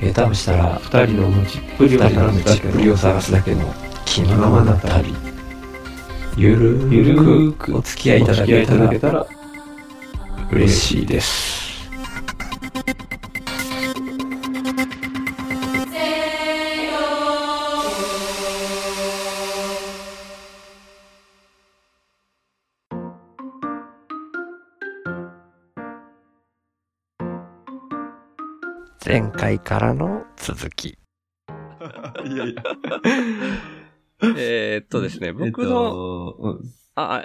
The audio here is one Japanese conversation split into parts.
下手をしたら2人の持ちっぷりを人の探すだけ道っぷりを探すだけの気のままな旅。ゆるゆるくお付き合いいただきいただけたら嬉しいです。前回からの続き いやいや。えーっとですね、僕の、えっとうんあ、あ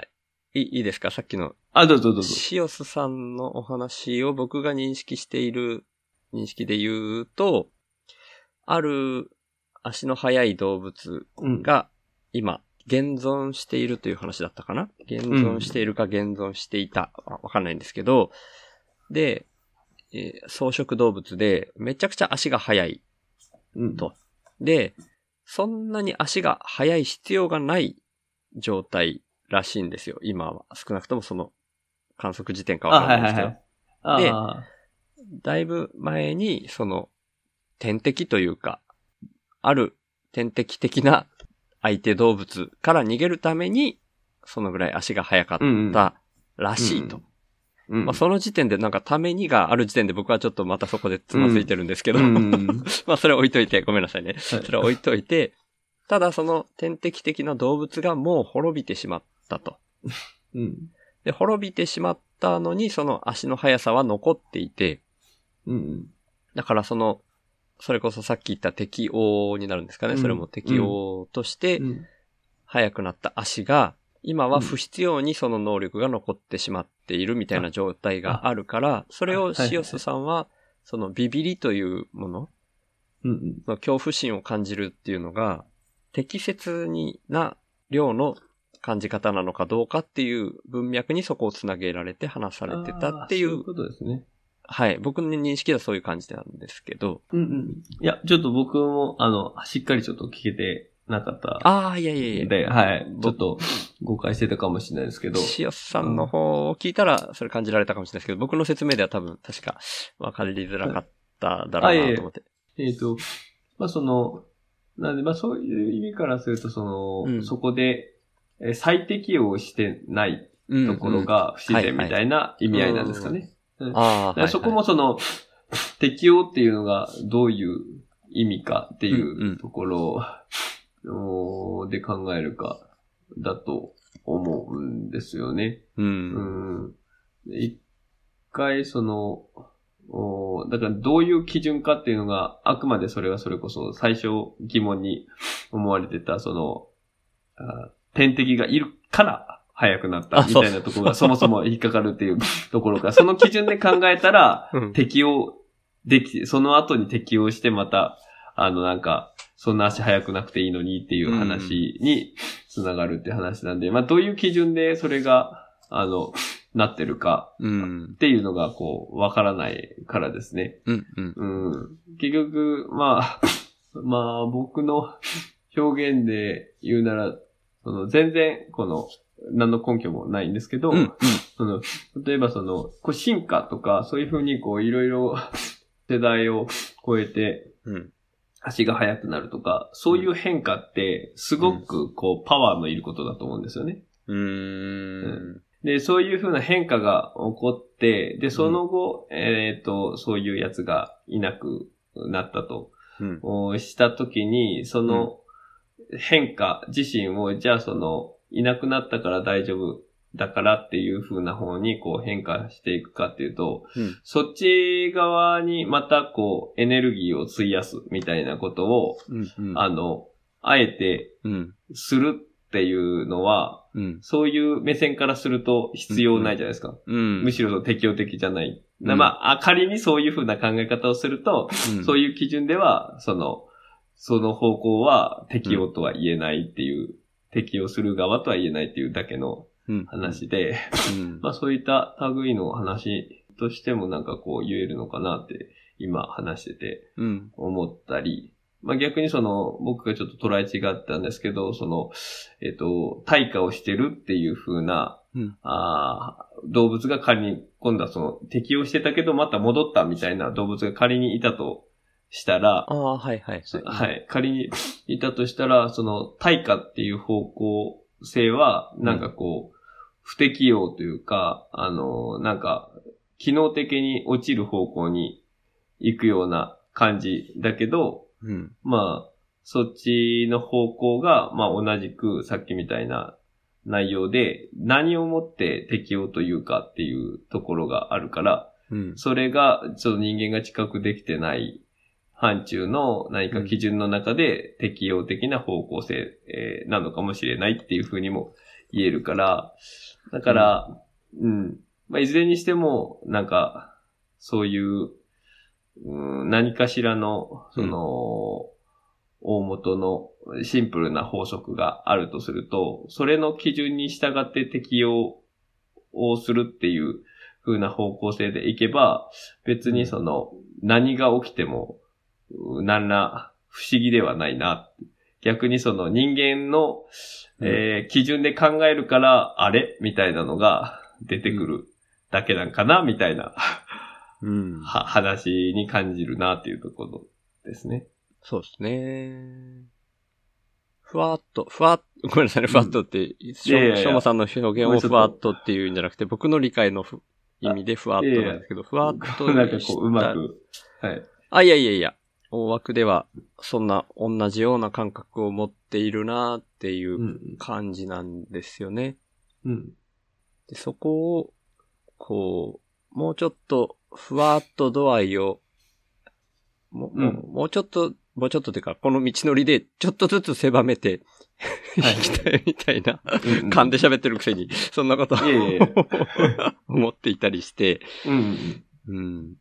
いいですかさっきの、あ、どうぞどうぞ。シオスさんのお話を僕が認識している認識で言うと、ある足の速い動物うんが今、現存しているという話だったかな？現存しているか現存していた。わわかんないんですけど、で、えー草食動物でめちゃくちゃ足が速いうんとで、そんなに足が速い必要がない状態らしいんですよ。今は。少なくともその観測時点かわあ、かんないですはいはいけど。はい。であだいぶ前に、その、天敵というか、ある天敵的な相手動物から逃げるために、そのぐらい足が速かったらしいと。ーうんまあ、その時点でなんかためにがある時点で僕はちょっとまたそこでつまずいてるんですけど、うん まあそれ置いといて、ごめんなさいね。それは置いといて、ただその天敵的な動物がもう滅びてしまったと。うん。で、滅びてしまったのにその足の速さは残っていて、うん。だからその、それこそさっき言った適応になるんですかね。うんそれも適応としてうん。速くなった足が、今は不必要にその能力が残ってしまっているみたいな状態があるから、それをシオスさんは、そのビビリというもの、の恐怖心を感じるっていうのが、適切にな量の感じ方なのかどうかっていう文脈にそこをつなげられて話されてたっていあーそういうう、ことですね。はい、僕の認識ではそういう感じなんですけど、うんうん。いや、ちょっと僕も、あの、しっかりちょっと聞けてなかった。ああ、いやいやいや。で、はい。ちょっと誤解してたかもしれないですけど。シオスさんの方を聞いたら、それ感じられたかもしれないですけど、僕の説明では多分、確か、わかりづらかっただろうなと思って。えっ、と、まあ、その、なんで、まあ、そういう意味からすると、その、うんそこで、えー再適応してないうんところ、が不自然みたいな意味合いなんですかね。うんああ、そこもその、適応っていうのがどういう意味かっていうんうんうところおーで考えるかだと思うんですよね。う。うんん。一回その、おーだからどういう基準かっていうのが、あくまでそれはそれこそ最初疑問に思われてた、その、あ天敵がいるから早くなったあみたいなところが そもそも引っかかるっていう ところから、その基準で考えたら、うん適応でき、その後に適応してまた、あのなんか、そんな足速くなくていいのにっていう話につながるって話なんで、まあどういう基準でそれが、あの、なってるかうんっ。ていうのがこう、わからないからですね。うん。うん。うん。結局、まあ、まあ僕の表現で言うなら、その全然、この、何の根拠もないんですけど、うん。その、例えばその、こう進化とか、そういうふうにこう、いろいろ 世代を超えて、うん。足が速くなるとか、そういう変化って、すごくこう、パワーのいることだと思うんですよね。うーん。で、そういうふうな変化が起こって、で、その後、えっ、と、そういうやつがいなくなったと、うん。おしたときに、その変化自身を、じゃあその、いなくなったから大丈夫だからっていう風な方にこう変化していくかっていうと、うんそっち側にまたこうエネルギーを費やすみたいなことを、うん。うん。あの、あえてうん。するっていうのは、うん。そういう目線からすると必要ないじゃないですか。うん。むしろ適応的じゃない。うんまあ、あ仮にそういう風な考え方をすると、そういいう基準では、その、その方向は適用とは言えないっていう、適用する側とは言えないっていうだけのうん。話で、うん。まあそういった類の話としてもなんかこう言えるのかなって今話しててうん。思ったり、まあ逆にその僕がちょっと捉え違ったんですけど、その、えっ、と、対価をしてるっていう風な、うんあー動物が仮に今度はその適応してたけどまた戻ったみたいな動物が仮にいたとしたら、ああ、はいはい。はい。仮にいたとしたら、その対価っていう方向性は、なんかこう、不適用というか、あの、なんか、機能的に落ちる方向に行くような感じだけど、うん。まあ、そっちの方向が、まあ同じくさっきみたいな内容で、何をもって適用というかっていうところがあるから、うん。それが、ちょっと人間が知覚できてない範疇の何か基準の中で適用的な方向性、えーなのかもしれないっていうふうにも言えるから、だから、うん。まあ、いずれにしても、なんか、そういう、うん、何かしらの、その、大元のシンプルな法則があるとすると、それの基準に従って適用をするっていう風な方向性でいけば、別にその、何が起きても、うん何ら不思議ではないな。逆にその人間の、えー基準で考えるから、あれ？みたいなのが出てくるだけなんかな？みたいな、うん。は話に感じるなっていうところですね。そうですね。ふわっと、ふわっ、ごめんなさいね、ふわっとって、しょしょうまさんの表現をふわっとっていうんじゃなくて、僕の理解のふ意味でふわっとなんですけど、ふわっとなんかこう、うまく。はい。あ、いやいやいや、大枠では、そんな同じような感覚を持っているなっていううん感じなんですよね。うん。で、そこを、こう、もうちょっと、ふわっと度合いを、もう、もううんもうちょっと、もうちょっとっていうか、この道のりで、ちょっとずつ狭めて、はいいきたいみたいな、うん噛んで喋ってるくせに、そんなことを 思っていたりして、うん。うん。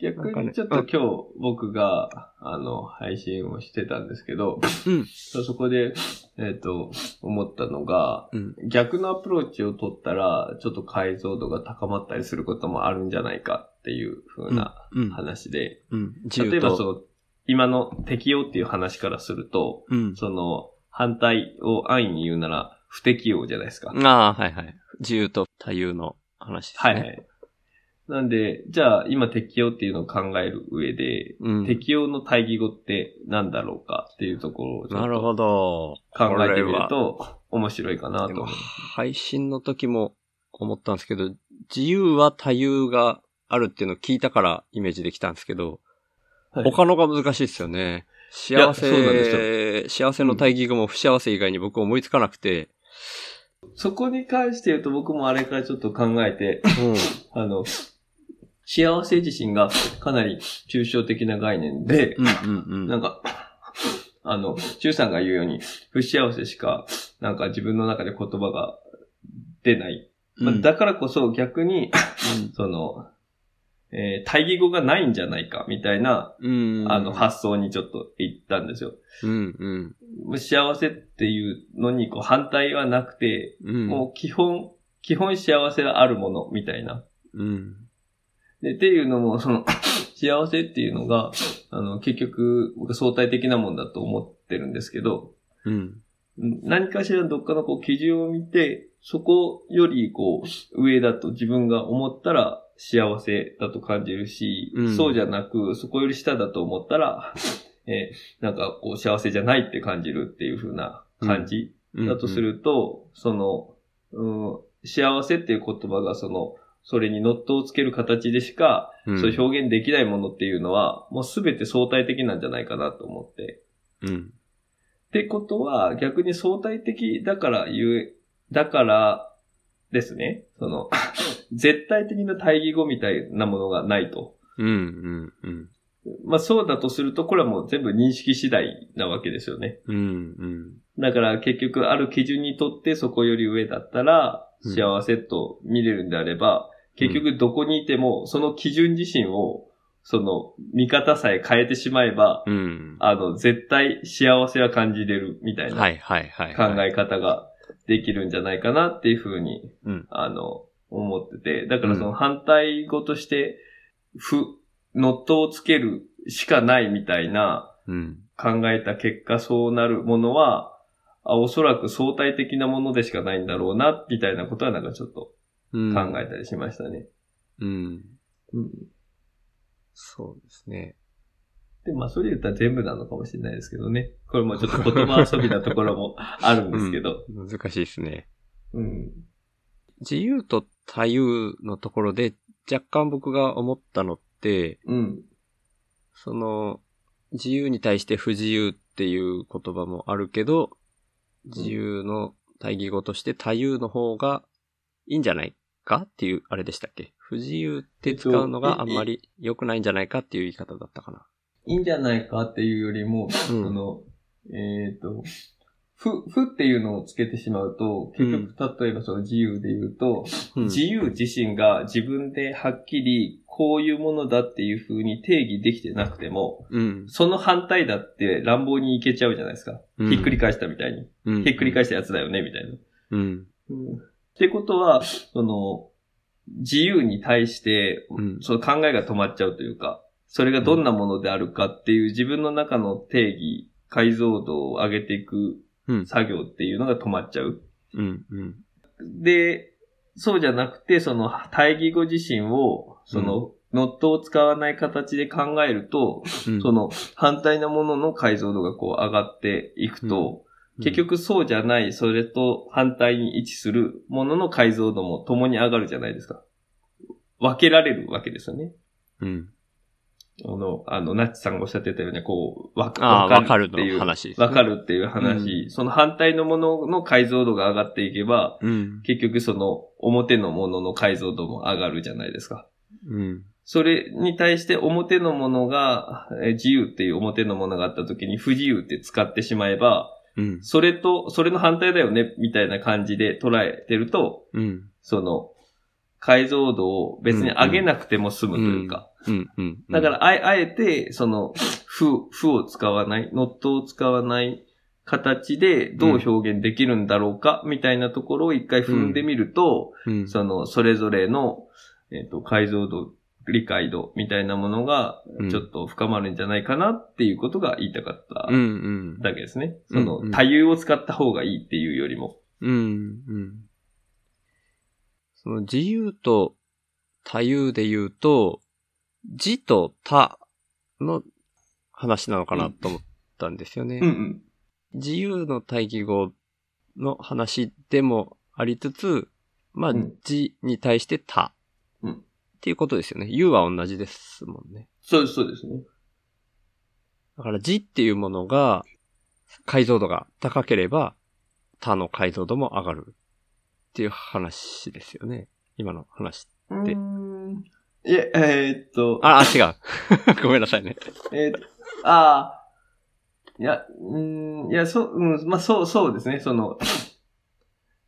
逆にちょっと今日僕が、あの、配信をしてたんですけど、うんそそこで、えっ、と、思ったのが、うん。逆のアプローチを取ったら、ちょっと解像度が高まったりすることもあるんじゃないかっていう風なうん。話で、うん。自由と。例えばその、今の適用っていう話からすると、うん。その、反対を安易に言うなら、不適用じゃないですか。ああ、はいはい。自由と多様の話ですね。はいはい。なんで、じゃあ今適用っていうのを考える上で、うん。適用の対義語って何だろうかっていうところをちょっとなるほど。考えてみると面白いかなと思う。配信の時も思ったんですけど、自由は多様があるっていうのを聞いたからイメージできたんですけど、はい他のが難しいですよね。幸やそうなんでせ、幸せの対義語も不幸せ以外に僕思いつかなくて、そこに関して言うと僕もあれからちょっと考えて、うん。あの、幸せ自身がかなり抽象的な概念で。なんか、あの、中さんが言うように、不幸せしか、なんか自分の中で言葉が出ない。まあうんだからこそ逆に、その、えー対義語がないんじゃないか、みたいな、うん。あの、発想にちょっと行ったんですよ。うんうん。幸せっていうのに、こう、反対はなくて、うん。もう基本、基本幸せがあるもの、みたいな。うん。で、っていうのも、その、幸せっていうのが、あの、結局、相対的なもんだと思ってるんですけど、うん。何かしらどっかのこう基準を見て、そこよりこう、上だと自分が思ったら幸せだと感じるし、うんそうじゃなく、そこより下だと思ったら、えーなんかこう幸せじゃないって感じるっていう風な感じうん。だとすると、その、うん、幸せっていう言葉がその、それにノットをつける形でしか、うん、そういう表現できないものっていうのは、もうすべて相対的なんじゃないかなと思って。うん。ってことは、逆に相対的だから言う、だからですね、その、絶対的な対義語みたいなものがないと。うん。うん。うん。まあそうだとすると、これはもう全部認識次第なわけですよね。うん。うん。だから結局ある基準にとってそこより上だったらうん幸せと見れるんであれば、結局どこにいてもその基準自身をその、見方さえ変えてしまえば、うん。あの、絶対幸せは感じれるみたいなはいはいはい。考え方ができるんじゃないかなっていうふうに、うんあの、思ってて、だからその反対語として、ふ、ノットをつけるしかないみたいなうん。考えた結果そうなるものは、あおそらく相対的なものでしかないんだろうな、みたいなことはなんかちょっとうん。考えたりしましたね。うん。うん。そうですね。で、まあ、それ言ったら全部なのかもしれないですけどね。これもちょっと言葉遊びなところもあるんですけど。うん難しいですね。うん。自由と多様のところで若干僕が思ったのって、うん。その、自由に対して不自由っていう言葉もあるけど、自由の対義語として多様の方がいいんじゃないか？っていう、あれでしたっけ？不自由って使うのがあんまり良くないんじゃないかっていう言い方だったかな。いいんじゃないかっていうよりも、うんその、えっ、と、ふ、ふっていうのをつけてしまうと、結局、例えばその自由で言うと、うん自由自身が自分ではっきりこういうものだっていう風に定義できてなくても、うん。その反対だって乱暴にいけちゃうじゃないですか。うんひっくり返したみたいに。うんひっくり返したやつだよね、みたいな。うん。ってことは、その、自由に対して、うんその考えが止まっちゃうというか、それがどんなものであるかっていう自分の中の定義、解像度を上げていくうん。作業っていうのが止まっちゃう。うん。うん。で、そうじゃなくて、その対義語自身を、その、ノットを使わない形で考えると、うんその反対なものの解像度がこう上がっていくと、結、局そうじゃない、それと反対に位置するものの解像度も共に上がるじゃないですか。分けられるわけですよね。うん。あの、あの、ナッチさんがおっしゃってたように、こう、わかるのっていう、話。わかるっていう話、その反対のものの解像度が上がっていけば、うん。結局その表のものの解像度も上がるじゃないですか。うん。それに対して表のものが、え自由っていう表のものがあった時に不自由って使ってしまえば、うん。それと、それの反対だよね、みたいな感じで捉えてると、うん。その、解像度を別に上げなくても済むというか。だから、あえ、あえて、その、負、負を使わない、ノットを使わない形でどう表現できるんだろうか、みたいなところを一回踏んでみると、うん、その、それぞれの、えっ、と、解像度、理解度みたいなものがうん、ちょっと深まるんじゃないかなっていうことが言いたかった。だけですね。うんそのうん、多様を使った方がいいっていうよりも。うん。うん。その自由と多様で言うと、自と他の話なのかなと思ったんですよね。うんうん。自由の対義語の話でもありつつ、まあ、うん自に対して他。うんっていうことですよね。you は同じですもんね。そうです、そうですね。だから自っていうものが解像度が高ければ他の解像度も上がるっていう話ですよね。今の話。うーん。いや、えーっと、あ、あ、違う。ごめんなさいね。えーああ、いや、うーん、いや、そう、うん、まあ、そう、そうですね、その、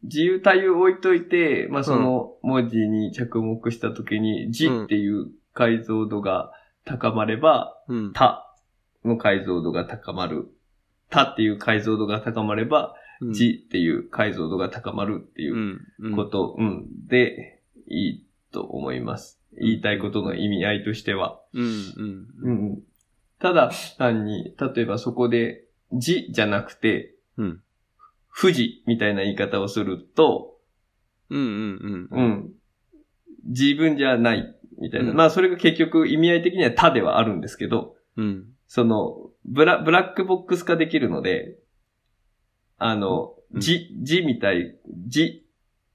自由対応置いといて、まあ、その文字に着目したときに、字っていう解像度が高まれば、うん。たの解像度が高まる。たっていう解像度が高まれば、うん字っていう解像度が高まるっていう。こと、うん、で、いいと思います。言いたいことの意味合いとしては。うんうん。ただ、単に、例えばそこで、字じゃなくて、うん。富士みたいな言い方をすると、うん。うん。う。ん。自分じゃない、みたいな。うんまあ、それが結局意味合い的には他ではあるんですけど、うん。その、ブラ、ブラックボックス化できるので、あの、うん字、字みたい、字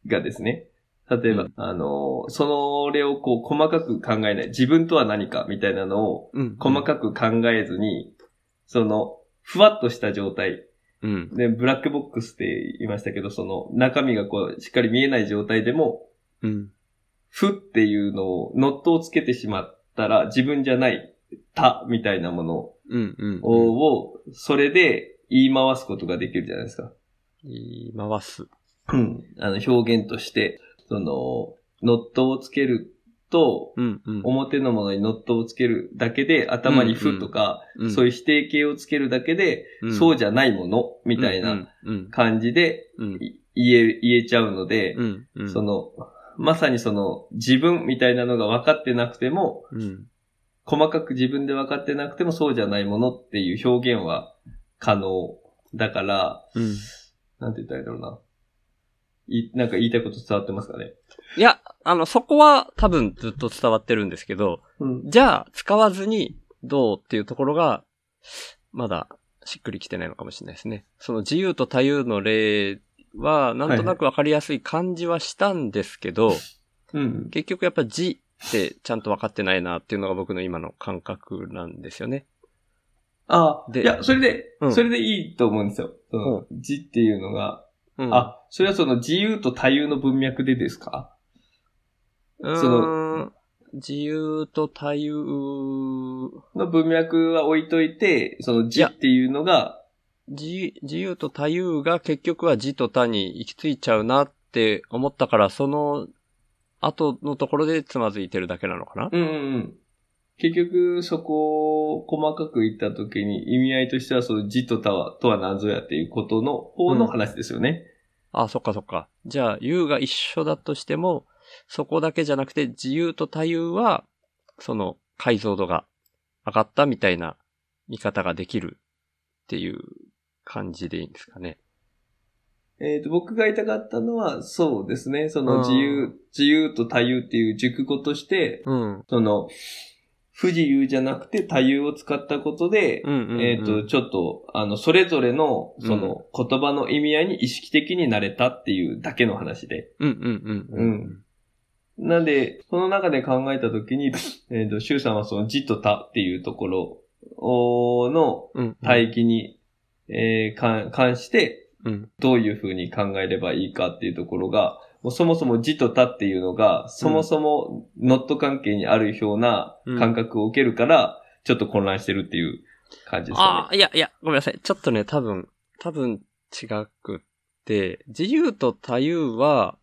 がですね、例えば、うんあの、それをこう細かく考えない、自分とは何かみたいなのをうん。細かく考えずに、その、ふわっとした状態、うん。で、ブラックボックスって言いましたけど、その中身がこう、しっかり見えない状態でも、うん。ふっていうのを、ノットをつけてしまったら、自分じゃない、た、みたいなものうん。うん。を、それで言い回すことができるじゃないですか。言い回す。うん。あの、表現として、その、ノットをつけると。表のものにノットをつけるだけで、頭に負とか、うんそういう否定形をつけるだけで、うんそうじゃないもの、みたいな感じで言え、言えちゃうので。その、まさにその自分みたいなのが分かってなくても、うん。細かく自分で分かってなくてもそうじゃないものっていう表現は可能だから、うん。なんて言ったらいいんだろうな。い、なんか言いたいこと伝わってますかね？いや、あの、そこは多分ずっと伝わってるんですけど、うん。じゃあ、使わずにどうっていうところが、まだしっくりきてないのかもしれないですね。その自由と多様の例は、なんとなくわかりやすい感じはしたんですけど、うん。結局やっぱ字ってちゃんと分かってないなっていうのが僕の今の感覚なんですよね。ああ、でいや、それで、うんそれでいいと思うんですよ。その、字っていうのが、うん、あ、それはその自由と多様の文脈でですか？うそーん、自由と多様、の文脈は置いといて、その字っていうのが、自自由と多様が結局は字と他に行き着いちゃうなって思ったから、その後のところでつまずいてるだけなのかな？うんうんうん。結局、そこを細かく言ったときに意味合いとしては、その字と他は、とは何ぞやっていうことの方の話ですよね。あ、そっかそっか。じゃあ、優が一緒だとしても、そこだけじゃなくて、自由と多様は、その解像度が上がったみたいな見方ができるっていう感じでいいんですかね。えっ、と、僕が言いたかったのは、そうですね。そうんの自由、自由と多様っていう熟語として、うん。その、不自由じゃなくて多様を使ったことで、うんうん、うん。えっ、と、ちょっと、あの、それぞれの、その、言葉の意味合いに意識的になれたっていうだけの話で。うんうんうん。うんなんで、その中で考えたときに、えっ、と、シュウさんはその、字と他っていうところおのうん。うん。帯域に、えー関関して、うん。どういうふうに考えればいいかっていうところが、もうそもそも字と他っていうのが、そもそもノット関係にあるような感覚を受けるから、ちょっと混乱してるっていう感じですあかあ、いやいや、ごめんなさい。ちょっとね、多分、多分違くって、自由と多様は、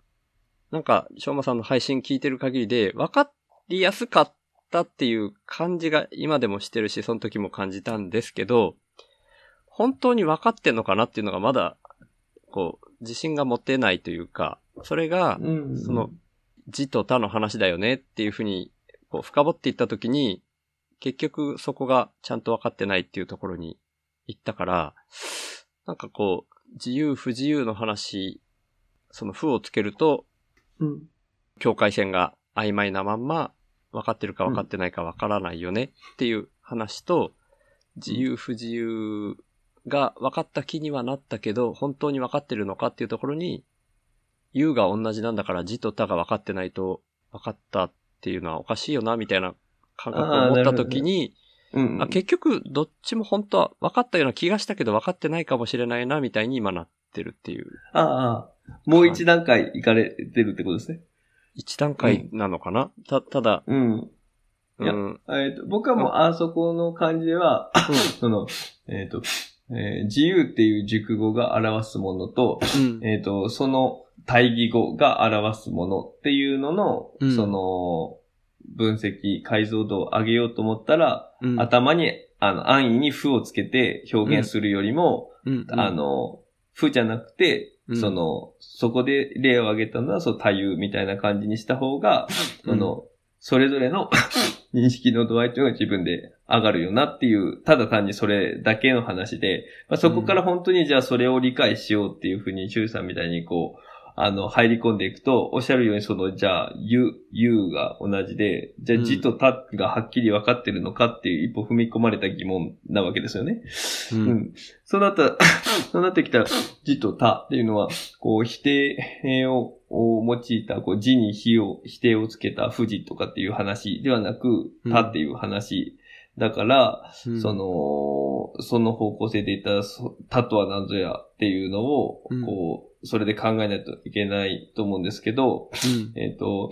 なんか、しょうまさんの配信聞いてる限りで、分かりやすかったっていう感じが今でもしてるし、その時も感じたんですけど、本当に分かってんのかなっていうのがまだ、こう、自信が持てないというか、それが。その、字と他の話だよねっていうふうに、こう、深掘っていったときに、結局そこがちゃんと分かってないっていうところに行ったから、なんかこう、自由不自由の話、その負をつけると、うん。境界線が曖昧なまんま、分かってるか分かってないか分からないよねっていう話と、自由不自由が分かった気にはなったけど、本当に分かってるのかっていうところに、U が同じなんだから字と他が分かってないと分かったっていうのはおかしいよな、みたいな感覚を持った時に、うん。あ結局どっちも本当は分かったような気がしたけど分かってないかもしれないな、みたいに今なってるっていう。ああもう一段階行かれてるってことですね。一段階なのかな、た、ただ、うん。いやうん。えっと僕はもう、あそこの感じでは、その、えっ、と、えー自由っていう熟語が表すものと、うん。えっ、と、その対義語が表すものっていうのの、うんその、分析、解像度を上げようと思ったら、うん、頭に、あの、安易に負をつけて表現するよりも、うん、あの、負じゃなくて、うん。その、そこで例を挙げたのは、そう、多様みたいな感じにした方が、その、それぞれの 認識の度合いというのが自分で上がるよなっていう、ただ単にそれだけの話で、まあ、そこから本当にじゃあそれを理解しようっていうふうに、シュウさんみたいにこう、あの、入り込んでいくと、おっしゃるようにその、じゃあ、ゆ、ゆが同じで、じゃあ、うん字とたがはっきり分かってるのかっていう一歩踏み込まれた疑問なわけですよね。う。うんん。そうなった、そうなってきたら、字と他っていうのは、こう、否定をを用いた、こう、字に非を、否定をつけた不字とかっていう話ではなく、うん他っていう話。だから、うんそ、の、その方向性で言ったら、そ他とは何ぞやっていうのを、うんこう、それで考えないといけないと思うんですけど、うん。えっ、と、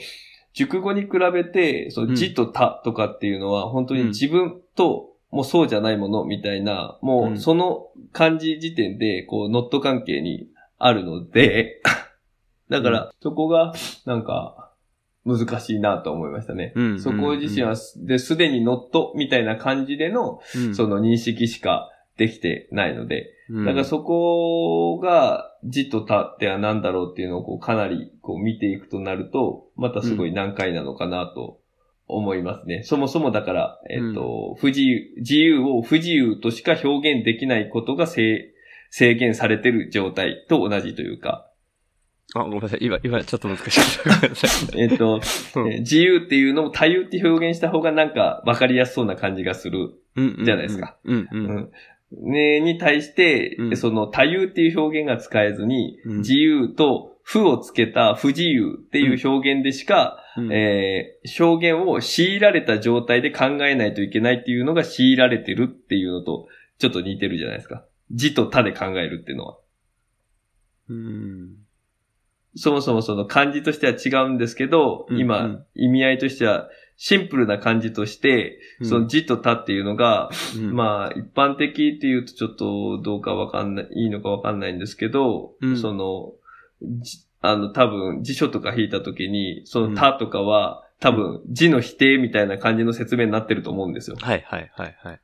熟語に比べて、そうのん。字と他とかっていうのは、本当に自分と、もうそうじゃないものみたいな、もうその漢字時点で、こう、ノット関係にあるので、だから、そこが、なんか、難しいなと思いましたね。うん。そこ自身はす、で、すでにノットみたいな感じでの、うん。その認識しかできてないので、うんだからそこが、字と他っては何だろうっていうのをこうかなりこう見ていくとなると、またすごい難解なのかなと思いますね。そもそもだから、えっ、と、不自由、自由を不自由としか表現できないことが制制限されてる状態と同じというか、あ、ごめんなさい。今、今ちょっと難しかった。ごめんなさい。えっ、と、うんえー自由っていうのを多様って表現した方がなんか分かりやすそうな感じがする。うんうんじゃないですか。ね、に対して、うんその多様っていう表現が使えずに、うん自由と不をつけた不自由っていう表現でしか、うんえー表現を強いられた状態で考えないといけないっていうのが強いられてるっていうのと、ちょっと似てるじゃないですか。字と他で考えるっていうのは。うん。そもそもその漢字としては違うんですけど、うん今、うん意味合いとしては、シンプルな漢字として、その字と他っていうのが、うん、まあ、一般的っていうとちょっとどうかわかんない、いいのかわかんないんですけど、うん。その、じあの、多分辞書とか引いたときに、その他とかは、多分字の否定みたいな感じの説明になってると思うんですよ。はいはいはいはい。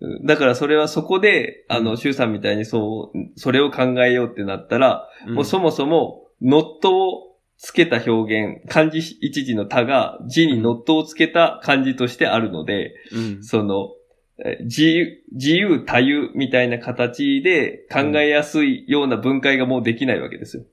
うん。だからそれはそこで、あの、うん。シュウさんみたいにそう、それを考えようってなったら、もうそも、もそも、ノットをつけた表現、漢字一字の他が字にノットをつけた漢字としてあるので、うん。その、え自由、自由多様みたいな形で考えやすいような分解がもうできないわけですよ。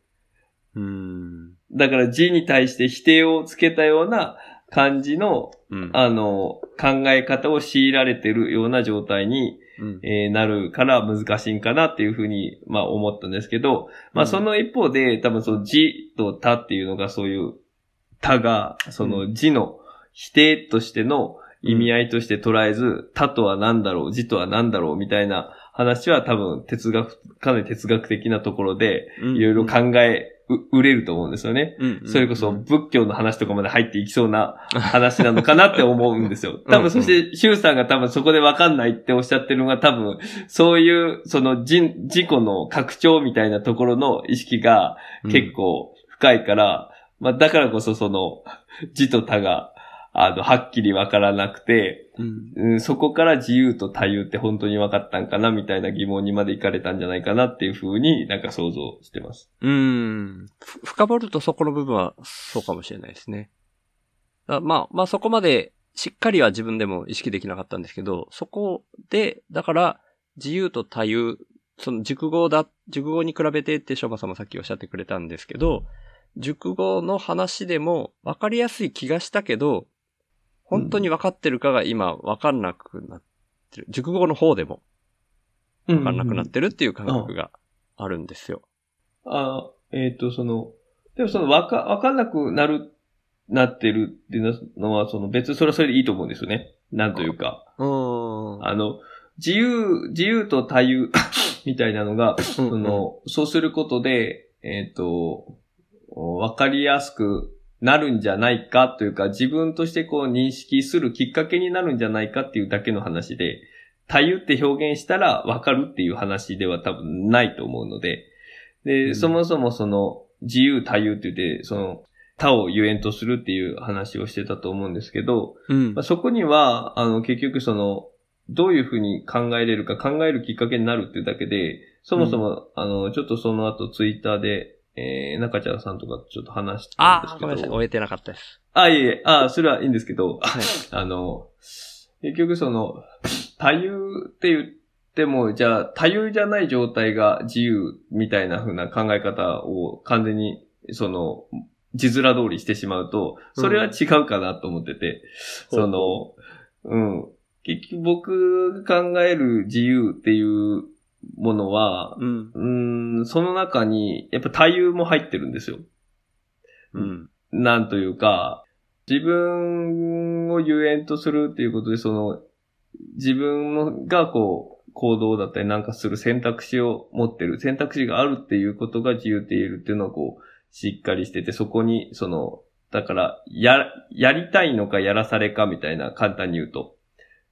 うん。だから字に対して否定をつけたような漢字の、うん。あの、考え方を強いられてるような状態に、うん。えーなるから難しいんかなっていうふうに、まあ思ったんですけど、まあうん。その一方で、多分その字と他っていうのがそういう、他が、その字の否定としての意味合いとして捉えず、他とは何だろう、字とは何だろうみたいな話は多分哲学、かなり哲学的なところで、いろいろ考え、う、売れると思うんですよね。うん、それこそうん仏教の話とかまで入っていきそうな話なのかなって思うんですよ。多分そして、シュウさんが多分そこでわかんないっておっしゃってるのが多分、そういう、その自、自己の拡張みたいなところの意識が結構深いから、まあだからこそその、字と他が、あの、はっきりわからなくて、うん。うん、そこから自由と多様って本当に分かったんかなみたいな疑問にまで行かれたんじゃないかなっていうふうになんか想像してます。うん。ふ深掘るとそこの部分はそうかもしれないですね。あまあ、まあそこまでしっかりは自分でも意識できなかったんですけど、そこで、だから自由と多様、その熟語だ、熟語に比べてって翔馬さんもさっきおっしゃってくれたんですけど、熟語の話でも分かりやすい気がしたけど、本当に分かってるかが今分かんなくなってる。熟語の方でも分かんなくなってるっていう感覚があるんですよ。あえっ、と、その、でもその、わか、わかんなくなる、なってるっていうのは、その別にそれはそれでいいと思うんですよね。なんというか。うーん。あの、自由、自由と多様 みたいなのが、うんその、そうすることで、えっ、と、わかりやすくなるんじゃないかというか、自分としてこう認識するきっかけになるんじゃないかっていうだけの話で、多様って表現したらわかるっていう話では多分ないと思うので、で、うん。そもそもその、自由多様って言って、その、他をゆえんとするっていう話をしてたと思うんですけど、うん。まあ、そこには、あの、結局その、どういうふうに考えれるか考えるきっかけになるっていうだけで、そもそも、あの、ちょっとその後ツイッターで、えー、中ちゃんさんとかとちょっと話してたんですああ、けごめんなさい。ど。終えてなかったです。あ、いえいえ、あ、それはいいんですけど、はい。あの、結局その、多様って言っても、じゃあ、多様じゃない状態が自由みたいな風な考え方を完全に、その、字面通りしてしまうと、それは違うかなと思ってて、うんその、うん。結局僕が考える自由っていうものは、うん。うーん、その中に、やっぱ多様も入ってるんですよ。うん。なんというか、自分をゆえんとするっていうことで、その、自分のがこう、行動だったりなんかする選択肢を持ってる、選択肢があるっていうことが自由って言えるっていうのはこう、しっかりしてて、そこに、その、だから、や、やりたいのかやらされかみたいな、簡単に言うと。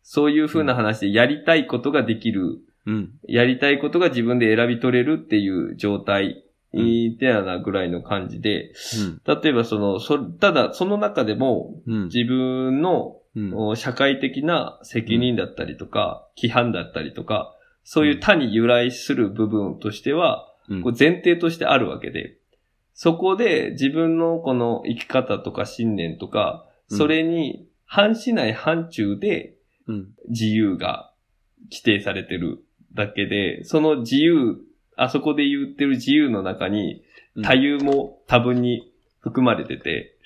そういう風な話で、やりたいことができるうん。やりたいことが自分で選び取れるっていう状態いいてやなぐらいの感じで、うん。例えばその、そ、ただその中でもうん。自分のうん。お社会的な責任だったりとか、規範だったりとか、そういう他に由来する部分としては、うんこう前提としてあるわけで、そこで自分のこの生き方とか信念とか、うんそれに反しない範疇でうん。自由が規定されてるだけで、その自由、あそこで言ってる自由の中に多様も多分に含まれてて、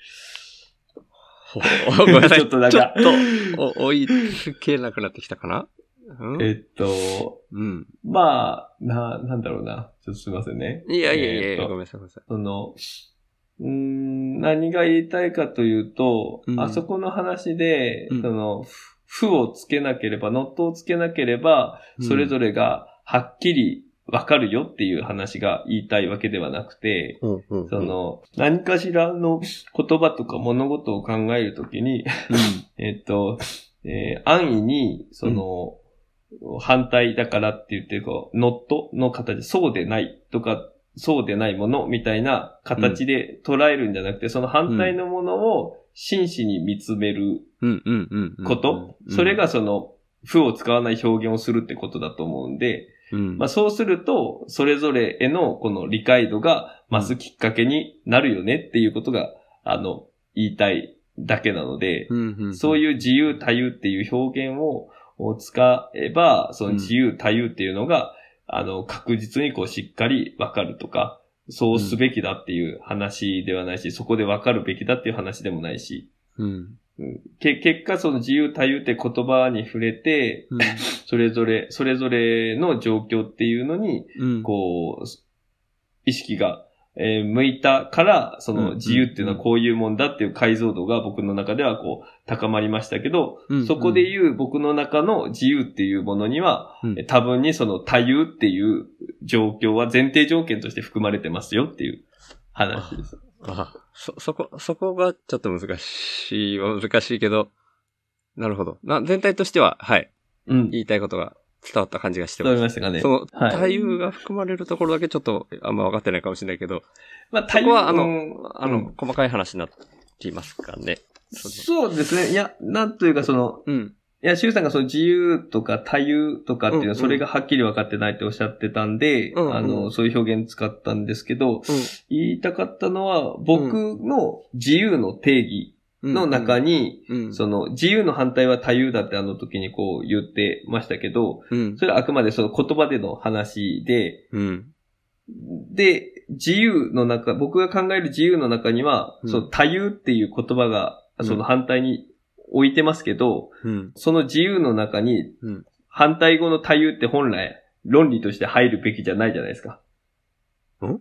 ほ ごめんなさい。ちょっとなんかちょっと、お追いつけなくなってきたかな？うん？えっと、うん。まあ、な、なんだろうな。ちょっとすいませんね。いやいやいやいや、えーとごめんなさい、ごめんなさい。その、うーん、何が言いたいかというと、うんあそこの話で、うんその、負をつけなければ、ノットをつけなければ、それぞれがはっきりわかるよっていう話が言いたいわけではなくて、うん、うんうん。その、何かしらの言葉とか物事を考えるときに、えっと、えー安易に、その、反対だからって言って、こう、ノットの形、そうでないとか、そうでないものみたいな形で捉えるんじゃなくて、その反対のものを真摯に見つめる。こと、うんそれが、その、負を使わない表現をするってことだと思うんで、うん。まあそうすると、それぞれへのこの理解度が増すきっかけになるよねっていうことが、あの、言いたいだけなので。そうういう自由多様っていう表現をを使えば、その自由多様っていうのが、あの、確実にこうしっかりわかるとか、そうすべきだっていう話ではないし、そこでわかるべきだっていう話でもないし、ん。うんけ結果その自由多様って言葉に触れて、うん。それぞれ、それぞれの状況っていうのに、うん。こう、意識が、えー向いたから、その自由っていうのはこういうもんだっていう解像度が僕の中ではこう高まりましたけど、うんそこで言う僕の中の自由っていうものには、うんえ多分にその多様っていう状況は前提条件として含まれてますよっていう話です。あ、そ、そこ、そこがちょっと難しいは難しいけど、なるほど。な、全体としては、はい。うん。言いたいことが伝わった感じがして伝わます。りましたかね？その、はい太夫が含まれるところだけちょっとあんま分かってないかもしれないけど、まあ、そこはあのうんあの、うん細かい話になっていますかね？そうですね。いや、なんというかその、うん。いや、シュウさんがその自由とか多様とかっていうのは、それがはっきり分かってないっておっしゃってたんで、うんうんあの、そういう表現使ったんですけど、う言いたかったのは、僕の自由の定義ん。の中に、に、うん。その、自由の反対は多様だってあの時にこう言ってましたけど、うん。それはあくまでその言葉での話で、うん。で、自由の中、僕が考える自由の中には、うんその多様っていう言葉が、うんその反対に置いてますけど、うん。その自由の中にうん、反対語の多様って本来、論理として入るべきじゃないじゃないですか。ん？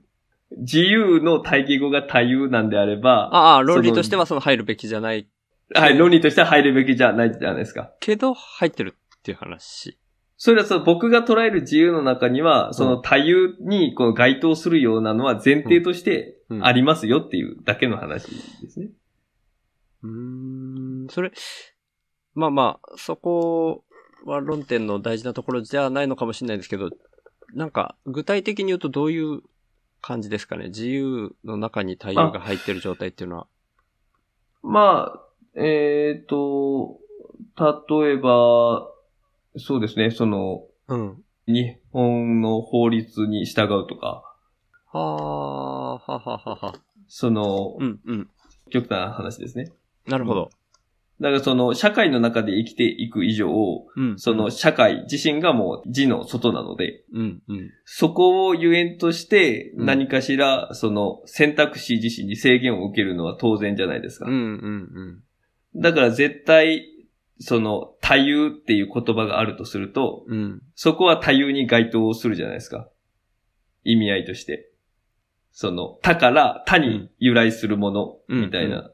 自由の対義語が多様なんであれば、ああ、論理としてはその入るべきじゃないはい、論理としては入るべきじゃないじゃないですか。けど、入ってるっていう話。それはその僕が捉える自由の中には、その多様にこの該当するようなのは前提としてうんありますよっていうだけの話ですね。うーん、それ、まあまあ、そこは論点の大事なところじゃないのかもしれないですけど、なんか、具体的に言うとどういう感じですかね自由の中に太陽が入ってる状態っていうのは。まあ、えっ、と、例えば、そうですね、その、うん。日本の法律に従うとか、はあ、はははは。そのう、ん、うん。極端な話ですね。なるほど。だからその、社会の中で生きていく以上、うん。その、社会自身がもう字の外なので、うん、うん。そこをゆえんとしてうん何かしら、その、選択肢自身に制限を受けるのは当然じゃないですか。うん、うん、だから絶対、その、多様っていう言葉があるとすると、うん。うん。そこは多様に該当するじゃないですか。意味合いとして。その、他から他に由来するもの、うんみたいな。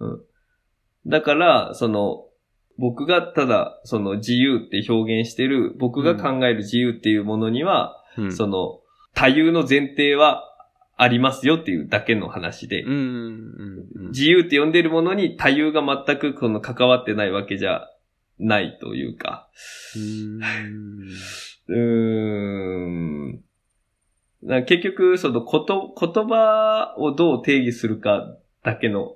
うん。だから、その、僕がただ、その自由って表現してる、僕が考える自由っていうものには、うん。その、多様の前提はありますよっていうだけの話で、うん、うん、うん。自由って呼んでるものに多様が全くこの関わってないわけじゃないというか、うーん。うー結局、そのこと、言葉をどう定義するかだけの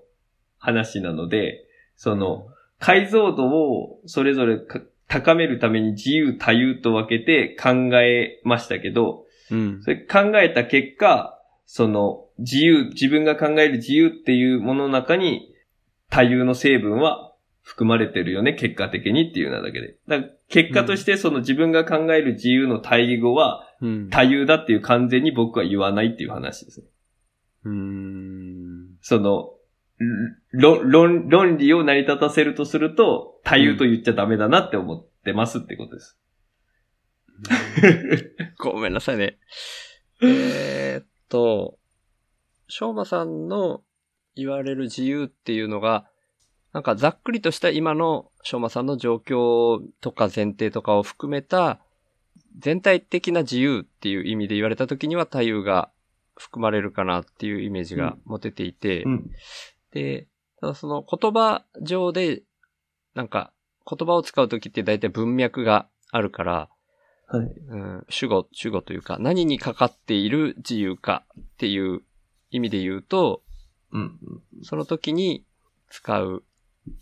話なので、その、解像度をそれぞれか高めるために自由多様と分けて考えましたけど、うん。それ考えた結果、その自由、自分が考える自由っていうものの中に多様の成分は含まれてるよね、結果的にっていうなだけで。だから結果としてその自分が考える自由の対義語はうん。多様だっていう完全に僕は言わないっていう話ですね。うーん。その、論、論、論理を成り立たせるとすると、多様と言っちゃダメだなって思ってますってことです。ごめんなさいね。えーっと、翔馬さんの言われる自由っていうのが、なんかざっくりとした今の翔馬さんの状況とか前提とかを含めた全体的な自由っていう意味で言われた時には太夫が含まれるかなっていうイメージが持てていて、うん。で、ただその言葉上で、なんか言葉を使う時って大体文脈があるから、はい。うん、主語、主語というか、何にかかっている自由かっていう意味で言うと、うん。その時に使う、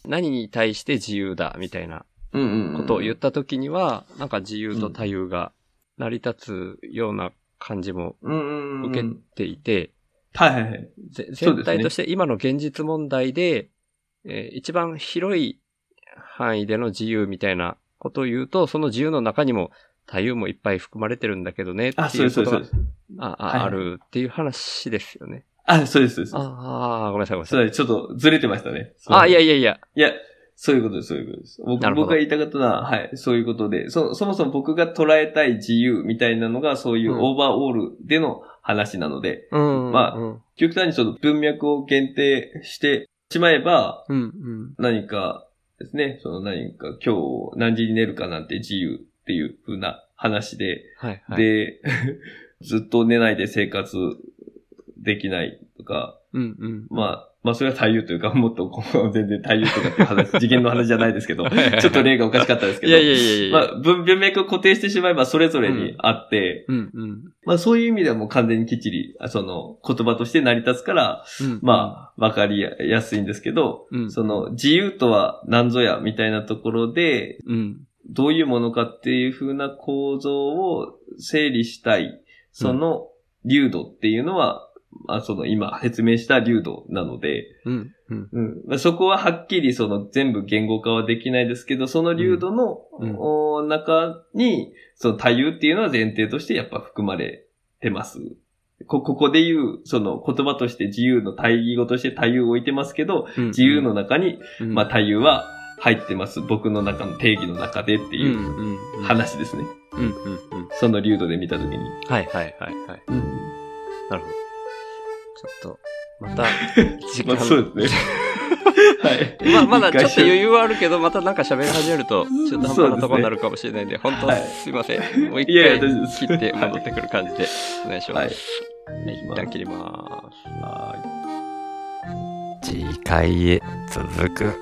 何に対して自由だみたいな。ことを言った時には、なんか自由と多様が成り立つような感じも。受けていて、はいはいはい。全体として今の現実問題で、えー一番広い範囲での自由みたいなことを言うと、その自由の中にも多様もいっぱい含まれてるんだけどね、っていうことがあるっていう話ですよね。あ、そうです、そうです。ああ、ごめんなさい、ごめんなさい。ちょっとずれてましたね。あ、いやいいやいや。や。いや、そういうことです、そういうことです。僕僕が言いたかったのは、はい、そういうことで、そ、そもそも僕が捉えたい自由みたいなのが、そういううんオーバーオールでの話なので、うん。まあうん、極端にその文脈を限定してしまえば、うん、うん。何かですね、その何か今日何時に寝るかなんて自由っていう風な話で、はい、はい。で、ずっと寝ないで生活できないとか、うん、うん。まあ、まあそれは太陽というか、もっとこう全然太陽とかっていう話、次元の話じゃないですけど、ちょっと例がおかしかったですけど、いやいやいや。まあ文文脈を固定してしまえばそれぞれにあって、うん、うん。まあそういう意味ではもう完全にきっちり、あその言葉として成り立つから、うん、まあわかりやすいんですけど、うん、その自由とは何ぞやみたいなところで、うん、どういうものかっていう風な構造を整理したい、その流度っていうのは、まあその今説明した流度なので、うん、うん。そこははっきりその全部言語化はできないですけど、その流度の、うんお中に、その多様っていうのは前提としてやっぱ含まれてます。こ、ここで言う、その言葉として自由の対義語として多様を置いてますけど、うん自由の、中に、うんまあ多様は入ってます。僕の中の定義の中でってうん、いううん、うん。話ですね。うん、うん、うん。その流度で見たときに。はい、はい、はい、はい。なるほど。ちょっと、また、時間。まあそうですね。はい。まあ、まだちょっと余裕。裕はあるけど、またなんか喋り始めると、ちょっと半端なとこになるかもしれないんで、本当はいすいません。もう一回切って戻ってくる感じで、お願いしまはいす。はい、一旦切ります。はい次回へ続く。